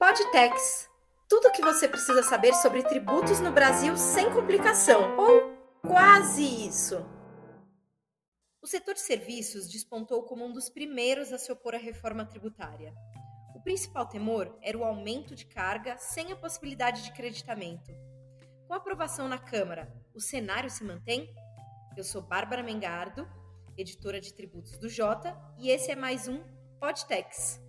Podtex. Tudo o que você precisa saber sobre tributos no Brasil sem complicação, ou quase isso. O setor de serviços despontou como um dos primeiros a se opor à reforma tributária. O principal temor era o aumento de carga sem a possibilidade de creditamento. Com a aprovação na Câmara, o cenário se mantém? Eu sou Bárbara Mengardo, editora de tributos do Jota, e esse é mais um Podtex.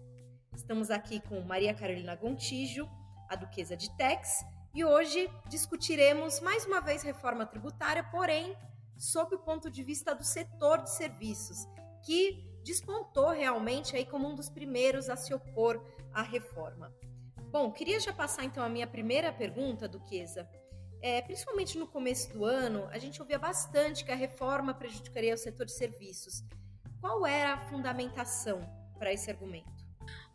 Estamos aqui com Maria Carolina Gontijo, a Duquesa de Tex, e hoje discutiremos mais uma vez reforma tributária, porém sob o ponto de vista do setor de serviços, que despontou realmente aí como um dos primeiros a se opor à reforma. Bom, queria já passar então a minha primeira pergunta, Duquesa. É, principalmente no começo do ano, a gente ouvia bastante que a reforma prejudicaria o setor de serviços. Qual era a fundamentação para esse argumento?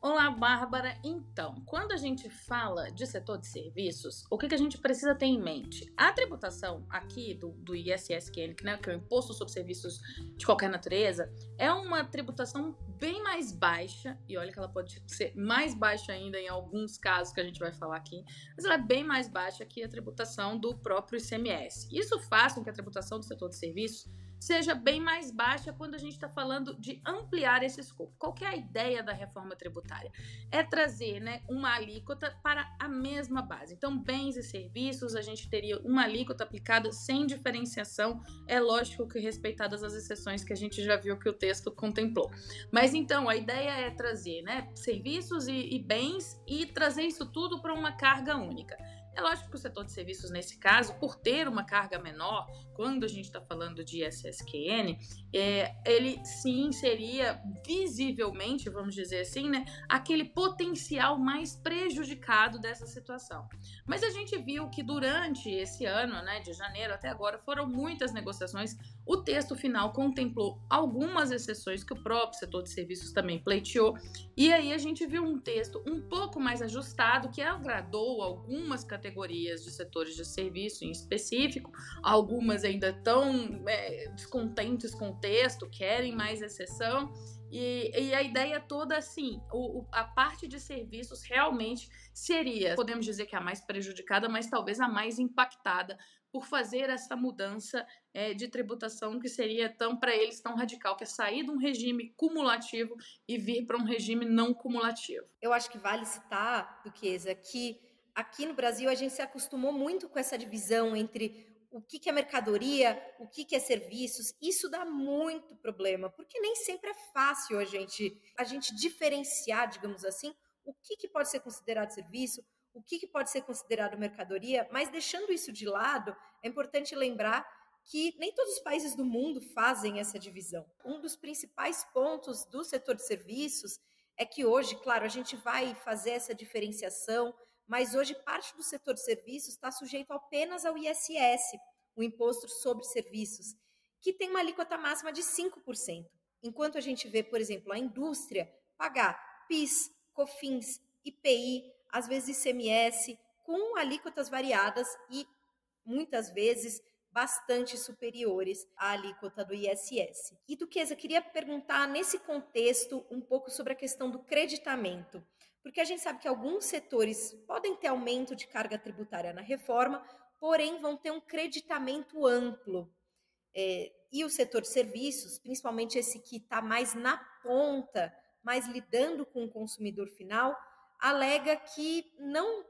Olá, Bárbara. Então, quando a gente fala de setor de serviços, o que, que a gente precisa ter em mente? A tributação aqui do, do ISSQN, né, que é o Imposto sobre Serviços de Qualquer Natureza, é uma tributação bem mais baixa, e olha que ela pode ser mais baixa ainda em alguns casos que a gente vai falar aqui, mas ela é bem mais baixa que a tributação do próprio ICMS. Isso faz com que a tributação do setor de serviços seja bem mais baixa quando a gente está falando de ampliar esse escopo. Qual é a ideia da reforma tributária? É trazer né, uma alíquota para a mesma base. Então, bens e serviços, a gente teria uma alíquota aplicada sem diferenciação, é lógico que respeitadas as exceções que a gente já viu que o texto contemplou. Mas então, a ideia é trazer né, serviços e, e bens e trazer isso tudo para uma carga única. É lógico que o setor de serviços, nesse caso, por ter uma carga menor, quando a gente está falando de SSQN, é, ele sim seria visivelmente, vamos dizer assim, né, aquele potencial mais prejudicado dessa situação. Mas a gente viu que durante esse ano, né, de janeiro até agora, foram muitas negociações. O texto final contemplou algumas exceções que o próprio setor de serviços também pleiteou, e aí a gente viu um texto um pouco mais ajustado que agradou algumas categorias de setores de serviço em específico, algumas ainda estão é, descontentes com o texto, querem mais exceção. E, e a ideia toda, assim, o, o, a parte de serviços realmente seria, podemos dizer que a mais prejudicada, mas talvez a mais impactada por fazer essa mudança é, de tributação que seria tão para eles tão radical, que é sair de um regime cumulativo e vir para um regime não cumulativo. Eu acho que vale citar, Duquesa, que aqui no Brasil a gente se acostumou muito com essa divisão entre o que, é mercadoria, o que, que é serviços, isso dá muito problema, porque nem sempre é fácil a gente, a gente diferenciar, digamos assim, o que, que pode ser considerado serviço, o que, que pode ser considerado mercadoria, mas deixando isso de lado, é importante lembrar que nem todos os países do mundo fazem essa divisão. Um dos principais pontos do setor de serviços é que hoje, claro, a gente vai fazer essa diferenciação, mas hoje parte do setor de serviços está sujeito apenas ao ISS, o Imposto sobre Serviços, que tem uma alíquota máxima de 5%. Enquanto a gente vê, por exemplo, a indústria pagar PIS, COFINS, IPI, às vezes ICMS, com alíquotas variadas e muitas vezes bastante superiores à alíquota do ISS. E Duquesa, queria perguntar nesse contexto um pouco sobre a questão do creditamento porque a gente sabe que alguns setores podem ter aumento de carga tributária na reforma, porém vão ter um creditamento amplo. É, e o setor de serviços, principalmente esse que está mais na ponta, mais lidando com o consumidor final, alega que não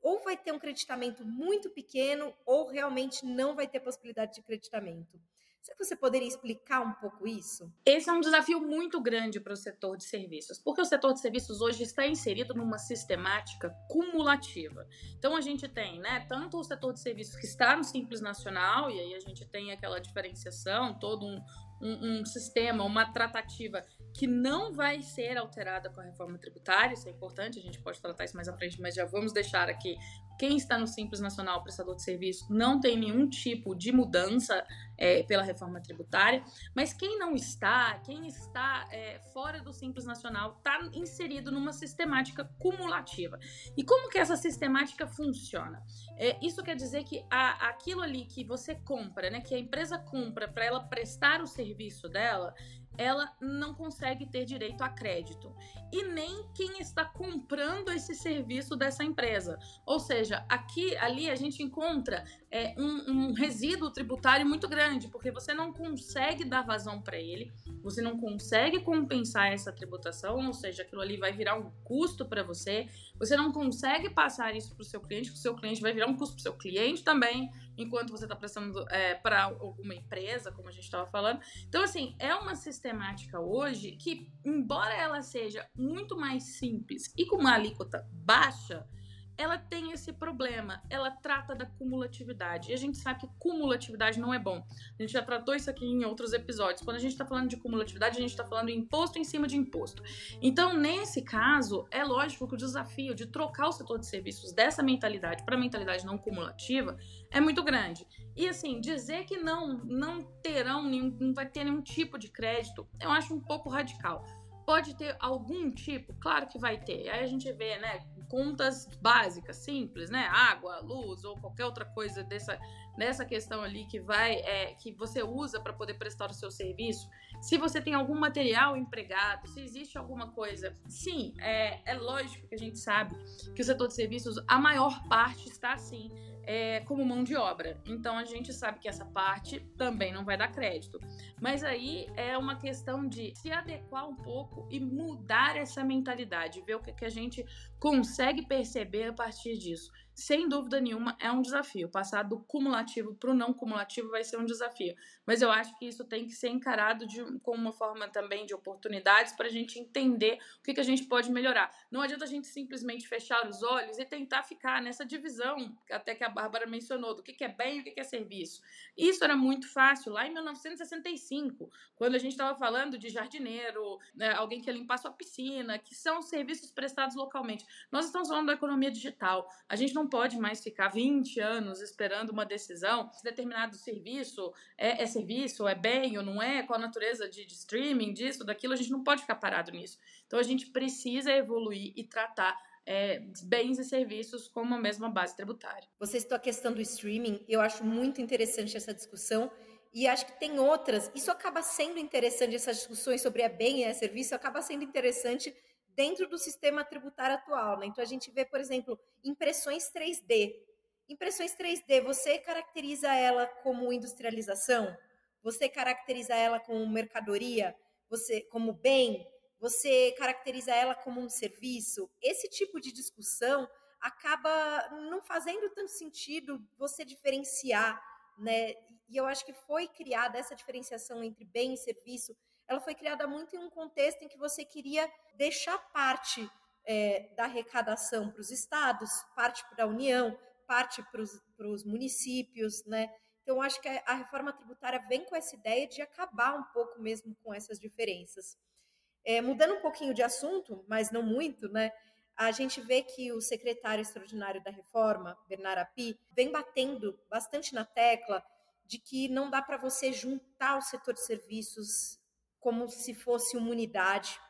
ou vai ter um creditamento muito pequeno ou realmente não vai ter possibilidade de creditamento. Será que você poderia explicar um pouco isso? Esse é um desafio muito grande para o setor de serviços, porque o setor de serviços hoje está inserido numa sistemática cumulativa. Então a gente tem, né, tanto o setor de serviços que está no Simples Nacional, e aí a gente tem aquela diferenciação, todo um, um, um sistema, uma tratativa que não vai ser alterada com a reforma tributária, isso é importante, a gente pode tratar isso mais à frente, mas já vamos deixar aqui quem está no Simples Nacional Prestador de Serviço não tem nenhum tipo de mudança é, pela reforma tributária, mas quem não está, quem está é, fora do Simples Nacional, está inserido numa sistemática cumulativa. E como que essa sistemática funciona? É, isso quer dizer que a, aquilo ali que você compra, né, que a empresa compra para ela prestar o serviço dela, ela não consegue ter direito a crédito. E nem quem está comprando esse serviço dessa empresa. Ou seja, aqui, ali a gente encontra é, um, um resíduo tributário muito grande, porque você não consegue dar vazão para ele, você não consegue compensar essa tributação, ou seja, aquilo ali vai virar um custo para você, você não consegue passar isso para o seu cliente, que o seu cliente vai virar um custo para o seu cliente também, enquanto você está prestando é, para alguma empresa, como a gente estava falando. Então, assim, é uma sistemática hoje que, embora ela seja muito mais simples e com uma alíquota baixa, ela tem esse problema, ela trata da cumulatividade. E a gente sabe que cumulatividade não é bom. A gente já tratou isso aqui em outros episódios. Quando a gente está falando de cumulatividade, a gente está falando de imposto em cima de imposto. Então, nesse caso, é lógico que o desafio de trocar o setor de serviços dessa mentalidade para mentalidade não cumulativa é muito grande. E assim, dizer que não, não terão, nenhum, não vai ter nenhum tipo de crédito, eu acho um pouco radical. Pode ter algum tipo? Claro que vai ter. Aí a gente vê, né, contas básicas, simples, né? Água, luz ou qualquer outra coisa dessa, nessa questão ali que vai é, que você usa para poder prestar o seu serviço. Se você tem algum material empregado, se existe alguma coisa, sim, é, é lógico que a gente sabe que o setor de serviços, a maior parte está assim é, como mão de obra. Então a gente sabe que essa parte também não vai dar crédito. Mas aí é uma questão de se adequar um pouco e mudar essa mentalidade, ver o que, que a gente consegue perceber a partir disso sem dúvida nenhuma, é um desafio. Passar do cumulativo para o não cumulativo vai ser um desafio. Mas eu acho que isso tem que ser encarado de, com uma forma também de oportunidades para a gente entender o que, que a gente pode melhorar. Não adianta a gente simplesmente fechar os olhos e tentar ficar nessa divisão, até que a Bárbara mencionou, do que, que é bem e o que, que é serviço. Isso era muito fácil lá em 1965, quando a gente estava falando de jardineiro, né, alguém que limpar sua piscina, que são serviços prestados localmente. Nós estamos falando da economia digital. A gente não não pode mais ficar 20 anos esperando uma decisão se determinado serviço é, é serviço, é bem ou não é, qual a natureza de, de streaming, disso, daquilo, a gente não pode ficar parado nisso. Então a gente precisa evoluir e tratar é, bens e serviços como a mesma base tributária. Você citou a questão do streaming, eu acho muito interessante essa discussão. E acho que tem outras. Isso acaba sendo interessante, essas discussões sobre a bem e a serviço, acaba sendo interessante dentro do sistema tributário atual. Né? Então, a gente vê, por exemplo, impressões 3D. Impressões 3D, você caracteriza ela como industrialização? Você caracteriza ela como mercadoria? Você como bem? Você caracteriza ela como um serviço? Esse tipo de discussão acaba não fazendo tanto sentido você diferenciar, né? E eu acho que foi criada essa diferenciação entre bem e serviço ela foi criada muito em um contexto em que você queria deixar parte é, da arrecadação para os estados, parte para a União, parte para os municípios, né? Então, acho que a reforma tributária vem com essa ideia de acabar um pouco mesmo com essas diferenças. É, mudando um pouquinho de assunto, mas não muito, né? A gente vê que o secretário extraordinário da reforma, Bernard Api, vem batendo bastante na tecla de que não dá para você juntar o setor de serviços como se fosse uma unidade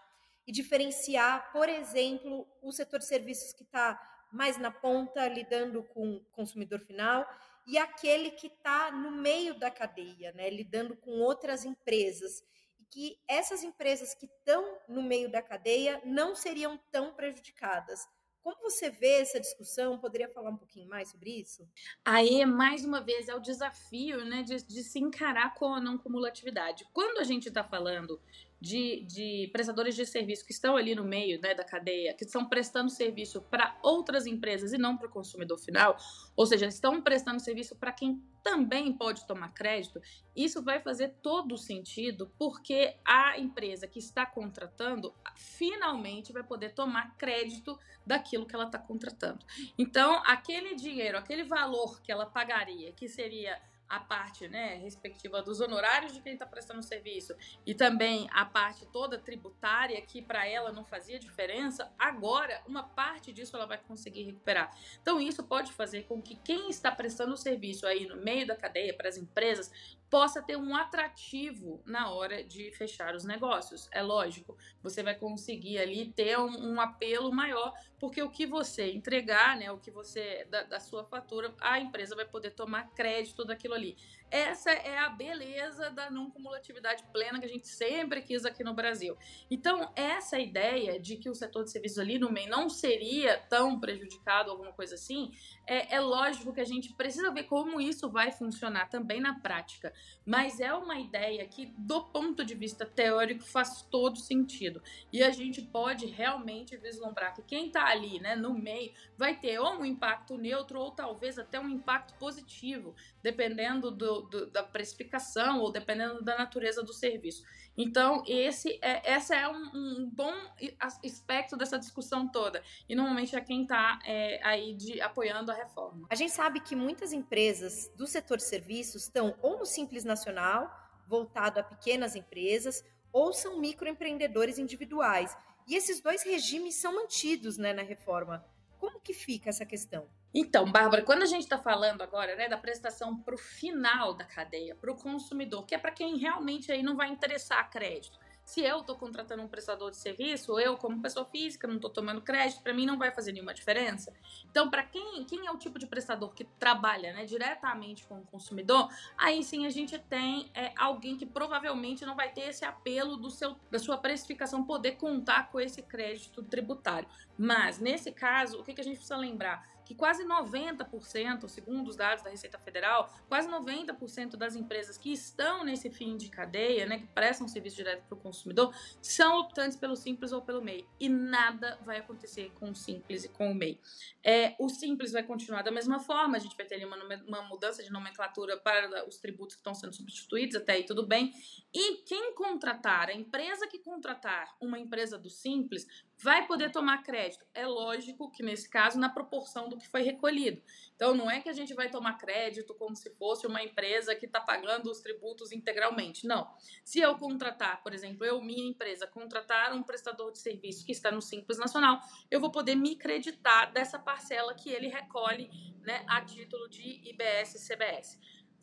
e diferenciar, por exemplo, o setor de serviços que está mais na ponta, lidando com o consumidor final, e aquele que está no meio da cadeia, né, lidando com outras empresas. E que essas empresas que estão no meio da cadeia não seriam tão prejudicadas. Como você vê essa discussão? Poderia falar um pouquinho mais sobre isso? Aí, mais uma vez, é o desafio né, de, de se encarar com a não cumulatividade. Quando a gente está falando de, de, prestadores de serviço que estão ali no meio né, da cadeia, que estão prestando serviço para outras empresas e não para o consumidor final, ou seja, estão prestando serviço para quem também pode tomar crédito, isso vai fazer todo sentido, porque a empresa que está contratando finalmente vai poder tomar crédito daquilo que ela está contratando. Então, aquele dinheiro, aquele valor que ela pagaria, que seria a parte né, respectiva dos honorários de quem está prestando serviço e também a parte toda tributária que para ela não fazia diferença, agora uma parte disso ela vai conseguir recuperar. Então isso pode fazer com que quem está prestando serviço aí no meio da cadeia para as empresas possa ter um atrativo na hora de fechar os negócios. É lógico, você vai conseguir ali ter um, um apelo maior porque o que você entregar, né, o que você da, da sua fatura, a empresa vai poder tomar crédito daquilo ali. Essa é a beleza da não cumulatividade plena que a gente sempre quis aqui no Brasil. Então, essa ideia de que o setor de serviços ali no meio não seria tão prejudicado, alguma coisa assim, é, é lógico que a gente precisa ver como isso vai funcionar também na prática. Mas é uma ideia que, do ponto de vista teórico, faz todo sentido. E a gente pode realmente vislumbrar que quem está ali, né, no meio, vai ter ou um impacto neutro ou talvez até um impacto positivo, dependendo do, do, da precificação ou dependendo da natureza do serviço. Então, esse é, essa é um, um, bom aspecto dessa discussão toda. E normalmente é quem está é, aí de, apoiando a reforma. A gente sabe que muitas empresas do setor serviços estão ou no Simples Nacional, voltado a pequenas empresas, ou são microempreendedores individuais. E esses dois regimes são mantidos né, na reforma. Como que fica essa questão? Então, Bárbara, quando a gente está falando agora né, da prestação para o final da cadeia, para o consumidor, que é para quem realmente aí não vai interessar crédito. Se eu estou contratando um prestador de serviço, eu, como pessoa física, não estou tomando crédito, para mim não vai fazer nenhuma diferença. Então, para quem, quem é o tipo de prestador que trabalha né, diretamente com o consumidor, aí sim a gente tem é, alguém que provavelmente não vai ter esse apelo do seu, da sua precificação poder contar com esse crédito tributário. Mas, nesse caso, o que, que a gente precisa lembrar? Que quase 90%, segundo os dados da Receita Federal, quase 90% das empresas que estão nesse fim de cadeia, né, que prestam serviço direto para o consumidor, são optantes pelo Simples ou pelo MEI. E nada vai acontecer com o Simples e com o MEI. É, o Simples vai continuar da mesma forma, a gente vai ter ali uma, uma mudança de nomenclatura para os tributos que estão sendo substituídos, até aí tudo bem. E quem contratar, a empresa que contratar uma empresa do Simples, vai poder tomar crédito. É lógico que nesse caso, na proporção do que foi recolhido. Então, não é que a gente vai tomar crédito como se fosse uma empresa que está pagando os tributos integralmente. Não. Se eu contratar, por exemplo, eu, minha empresa, contratar um prestador de serviço que está no Simples Nacional, eu vou poder me creditar dessa parcela que ele recolhe né, a título de IBS e CBS.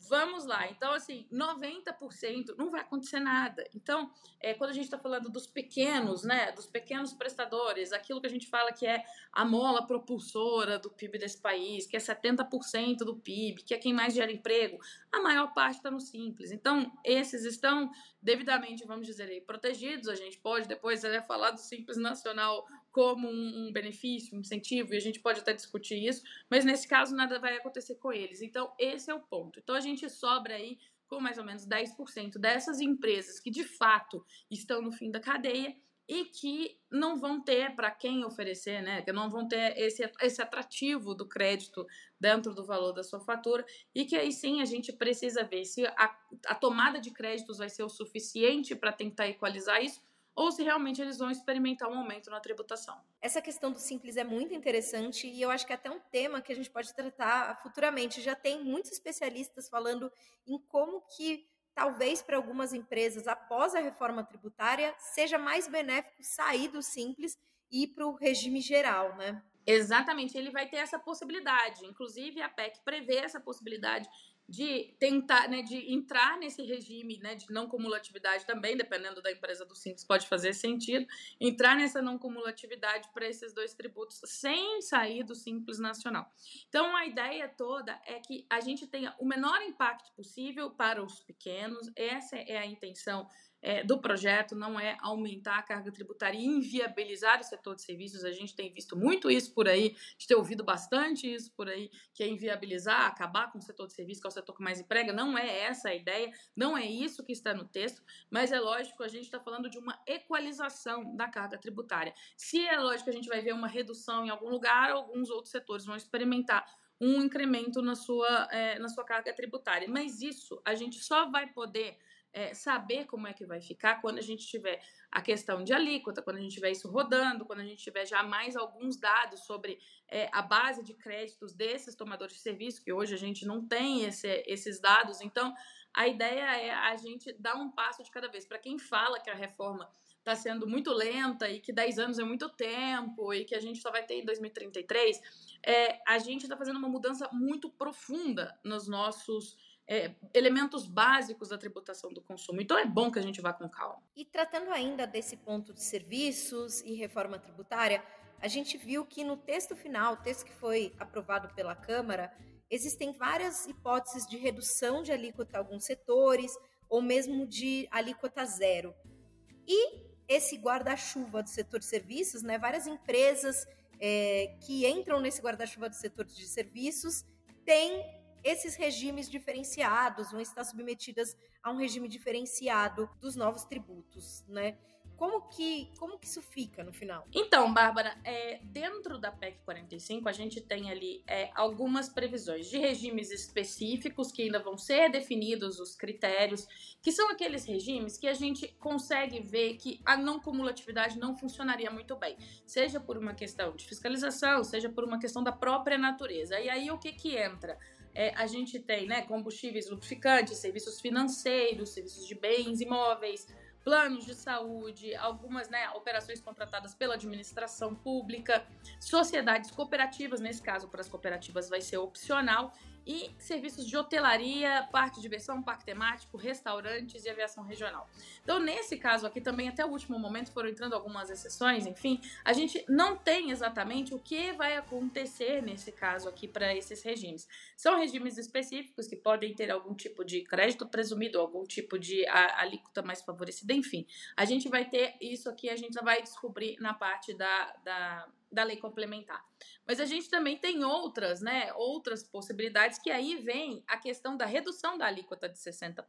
Vamos lá. Então, assim, 90% não vai acontecer nada. Então, é, quando a gente está falando dos pequenos, né, dos pequenos prestadores, aquilo que a gente fala que é a mola propulsora do PIB desse país, que é 70% do PIB, que é quem mais gera emprego, a maior parte está no simples. Então, esses estão devidamente, vamos dizer aí, protegidos. A gente pode depois até falar do Simples Nacional como um, um, benefício, um incentivo, e a gente pode até discutir isso, mas nesse caso nada vai acontecer com eles. Então, esse é o ponto. Então, a gente sobra aí com mais ou menos 10% dessas empresas que de fato estão no fim da cadeia e que não vão ter para quem oferecer, né? Que não vão ter esse, esse atrativo do crédito dentro do valor da sua fatura e que aí sim a gente precisa ver se a, a tomada de créditos vai ser o suficiente para tentar equalizar isso ou se realmente eles vão experimentar um aumento na tributação. Essa questão do simples é muito interessante e eu acho que é até um tema que a gente pode tratar futuramente. Já tem muitos especialistas falando em como que talvez para algumas empresas após a reforma tributária seja mais benéfico sair do simples e ir para o regime geral, né? Exatamente, ele vai ter essa possibilidade. Inclusive a PEC prevê essa possibilidade de tentar, né, de entrar nesse regime, né, de não cumulatividade também, dependendo da empresa do Simples, pode fazer sentido, entrar nessa não cumulatividade para esses dois tributos sem sair do Simples Nacional. Então, a ideia toda é que a gente tenha o menor impacto possível para os pequenos, essa é a intenção é, do projeto não é aumentar a carga tributária e inviabilizar o setor de serviços. A gente tem visto muito isso por aí, a gente tem ouvido bastante isso por aí, que é inviabilizar, acabar com o setor de serviços, que é o setor que mais emprega. Não é essa a ideia, não é isso que está no texto, mas é lógico, a gente está falando de uma equalização da carga tributária. Se é lógico a gente vai ver uma redução em algum lugar, alguns outros setores vão experimentar um incremento na sua, é, na sua carga tributária. Mas isso a gente só vai poder é, saber como é que vai ficar quando a gente tiver a questão de alíquota, quando a gente tiver isso rodando, quando a gente tiver já mais alguns dados sobre é, a base de créditos desses tomadores de serviço, que hoje a gente não tem esse, esses dados. Então, a ideia é a gente dar um passo de cada vez. Para quem fala que a reforma está sendo muito lenta e que 10 anos é muito tempo e que a gente só vai ter em 2033, é, a gente está fazendo uma mudança muito profunda nos nossos é, elementos básicos da tributação do consumo. Então é bom que a gente vá com calma. E tratando ainda desse ponto de serviços e reforma tributária, a gente viu que no texto final, o texto que foi aprovado pela Câmara, existem várias hipóteses de redução de alíquota em alguns setores, ou mesmo de alíquota zero. E esse guarda-chuva do setor de serviços, né, várias empresas é, que entram nesse guarda-chuva do setor de serviços têm esses regimes diferenciados, vão estar submetidas a um regime diferenciado dos novos tributos, né? Como que, como que isso fica no final? Então, Bárbara, é, dentro da PEC 45, a gente tem ali é, algumas previsões de regimes específicos que ainda vão ser definidos os critérios, que são aqueles regimes que a gente consegue ver que a não cumulatividade não funcionaria muito bem, seja por uma questão de fiscalização, seja por uma questão da própria natureza. E aí o que que entra? É, a gente tem né, combustíveis lubrificantes, serviços financeiros, serviços de bens imóveis, planos de saúde, algumas né, operações contratadas pela administração pública, sociedades cooperativas, nesse caso para as cooperativas vai ser opcional, e serviços de hotelaria, parque de diversão, parque temático, restaurantes e aviação regional. Então, nesse caso aqui também, até o último momento, foram entrando algumas exceções, enfim, a gente não tem exatamente o que vai acontecer nesse caso aqui para esses regimes. São regimes específicos que podem ter algum tipo de crédito presumido, algum tipo de alíquota mais favorecida, enfim. A gente vai ter isso aqui, a gente vai descobrir na parte da, da da lei complementar. Mas a gente também tem outras, né, outras possibilidades que aí vem a questão da redução da alíquota de 60%.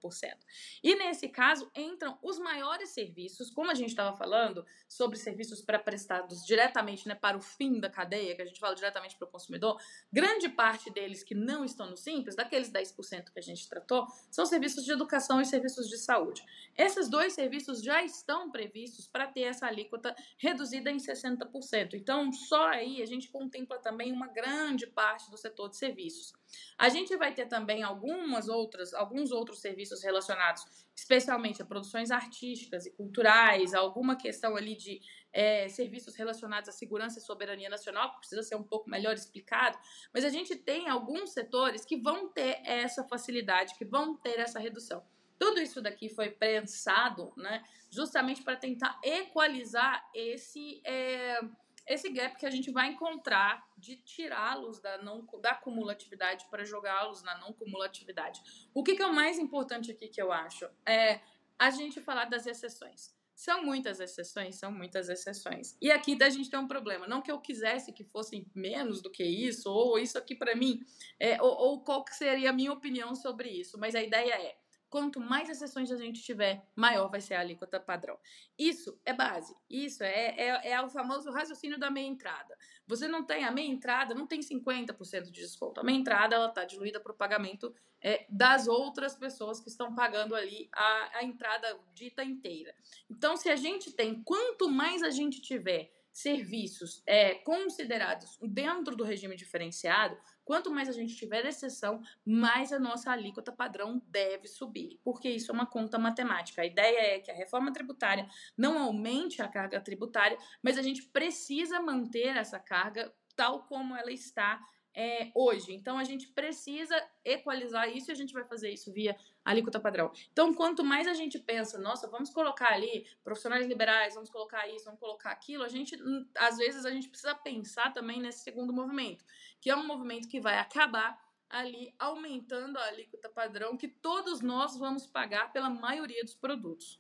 E nesse caso entram os maiores serviços, como a gente estava falando sobre serviços pré-prestados diretamente, né, para o fim da cadeia, que a gente fala diretamente para o consumidor, grande parte deles que não estão no simples, daqueles 10% que a gente tratou, são serviços de educação e serviços de saúde. Esses dois serviços já estão previstos para ter essa alíquota reduzida em 60%. Então, só aí a gente contempla também uma grande parte do setor de serviços. A gente vai ter também algumas outras, alguns outros serviços relacionados, especialmente a produções artísticas e culturais, alguma questão ali de é, serviços relacionados à segurança e soberania nacional, que precisa ser um pouco melhor explicado, mas a gente tem alguns setores que vão ter essa facilidade, que vão ter essa redução. Tudo isso daqui foi pensado, né, justamente para tentar equalizar esse é, esse gap que a gente vai encontrar de tirá-los da, não, da cumulatividade para jogá-los na não cumulatividade. O que, que é o mais importante aqui que eu acho? É a gente falar das exceções. São muitas exceções, são muitas exceções. E aqui a gente tem um problema. Não que eu quisesse que fossem menos do que isso, ou isso aqui para mim, é, ou, ou qual que seria a minha opinião sobre isso, mas a ideia é Quanto mais exceções a gente tiver, maior vai ser a alíquota padrão. Isso é base. Isso é, é, é o famoso raciocínio da meia entrada. Você não tem a meia entrada, não tem 50% de desconto. A meia entrada ela está diluída para o pagamento é, das outras pessoas que estão pagando ali a, a entrada dita inteira. Então, se a gente tem, quanto mais a gente tiver serviços é, considerados dentro do regime diferenciado, quanto mais a gente tiver exceção, mais a nossa alíquota padrão deve subir, porque isso é uma conta matemática. A ideia é que a reforma tributária não aumente a carga tributária, mas a gente precisa manter essa carga tal como ela está é, hoje. Então a gente precisa equalizar isso e a gente vai fazer isso via alíquota padrão. Então, quanto mais a gente pensa, nossa, vamos colocar ali profissionais liberais, vamos colocar isso, vamos colocar aquilo, a gente, hum, às vezes, a gente precisa pensar também nesse segundo movimento, que é um movimento que vai acabar ali aumentando a alíquota padrão que todos nós vamos pagar pela maioria dos produtos.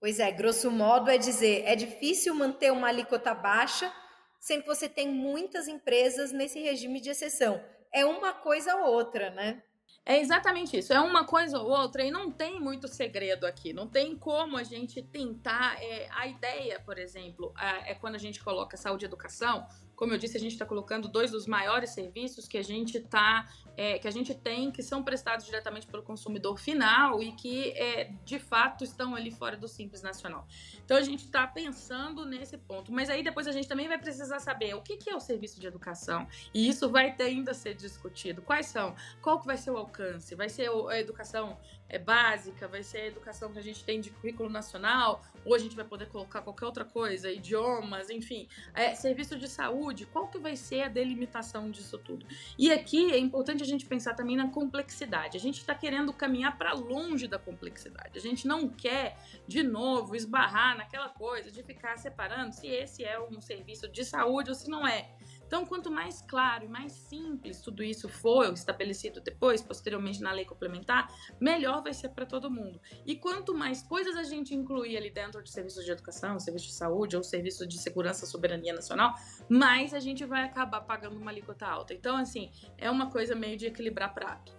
Pois é, grosso modo é dizer, é difícil manter uma alíquota baixa sendo que você tem muitas empresas nesse regime de exceção. É uma coisa ou outra, né? É exatamente isso. É uma coisa ou outra e não tem muito segredo aqui. Não tem como a gente tentar. É, a ideia, por exemplo, é, é quando a gente coloca saúde e educação. Como eu disse, a gente está colocando dois dos maiores serviços que a gente tá, é, que a gente tem, que são prestados diretamente pelo consumidor final e que é, de fato estão ali fora do Simples Nacional. Então a gente está pensando nesse ponto. Mas aí depois a gente também vai precisar saber o que, que é o serviço de educação. E isso vai ter ainda ser discutido. Quais são? Qual que vai ser o alcance? Vai ser a educação é, básica? Vai ser a educação que a gente tem de currículo nacional? Ou a gente vai poder colocar qualquer outra coisa? Idiomas, enfim. É, serviço de saúde saúde, qual que vai ser a delimitação disso tudo? E aqui é importante a gente pensar também na complexidade. A gente está querendo caminhar para longe da complexidade. A gente não quer, de novo, esbarrar naquela coisa de ficar separando se esse é um serviço de saúde ou se não é. Então, quanto mais claro e mais simples tudo isso for estabelecido depois, posteriormente na lei complementar, melhor vai ser para todo mundo. E quanto mais coisas a gente incluir ali dentro de serviços de educação, serviços de saúde ou serviços de segurança e soberania nacional, mais a gente vai acabar pagando uma alíquota alta. Então, assim, é uma coisa meio de equilibrar prato.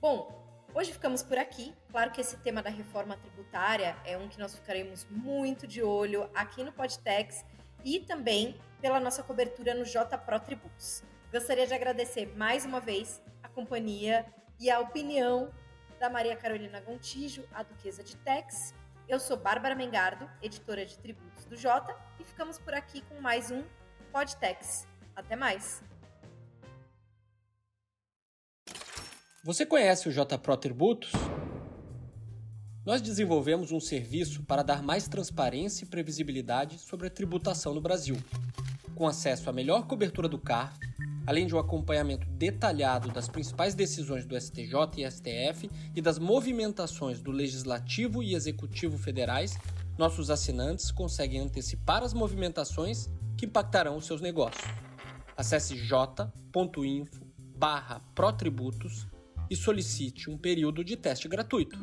Bom, Hoje ficamos por aqui. Claro que esse tema da reforma tributária é um que nós ficaremos muito de olho aqui no Podtex e também pela nossa cobertura no J Pro Tributos. Gostaria de agradecer mais uma vez a companhia e a opinião da Maria Carolina Gontijo, a Duquesa de Tex. Eu sou Bárbara Mengardo, editora de tributos do J, e ficamos por aqui com mais um Podtex. Até mais! Você conhece o J Pro Tributos? Nós desenvolvemos um serviço para dar mais transparência e previsibilidade sobre a tributação no Brasil com acesso à melhor cobertura do CARF, além de um acompanhamento detalhado das principais decisões do STJ e STF e das movimentações do Legislativo e Executivo federais, nossos assinantes conseguem antecipar as movimentações que impactarão os seus negócios. Acesse j.info/protributos e solicite um período de teste gratuito.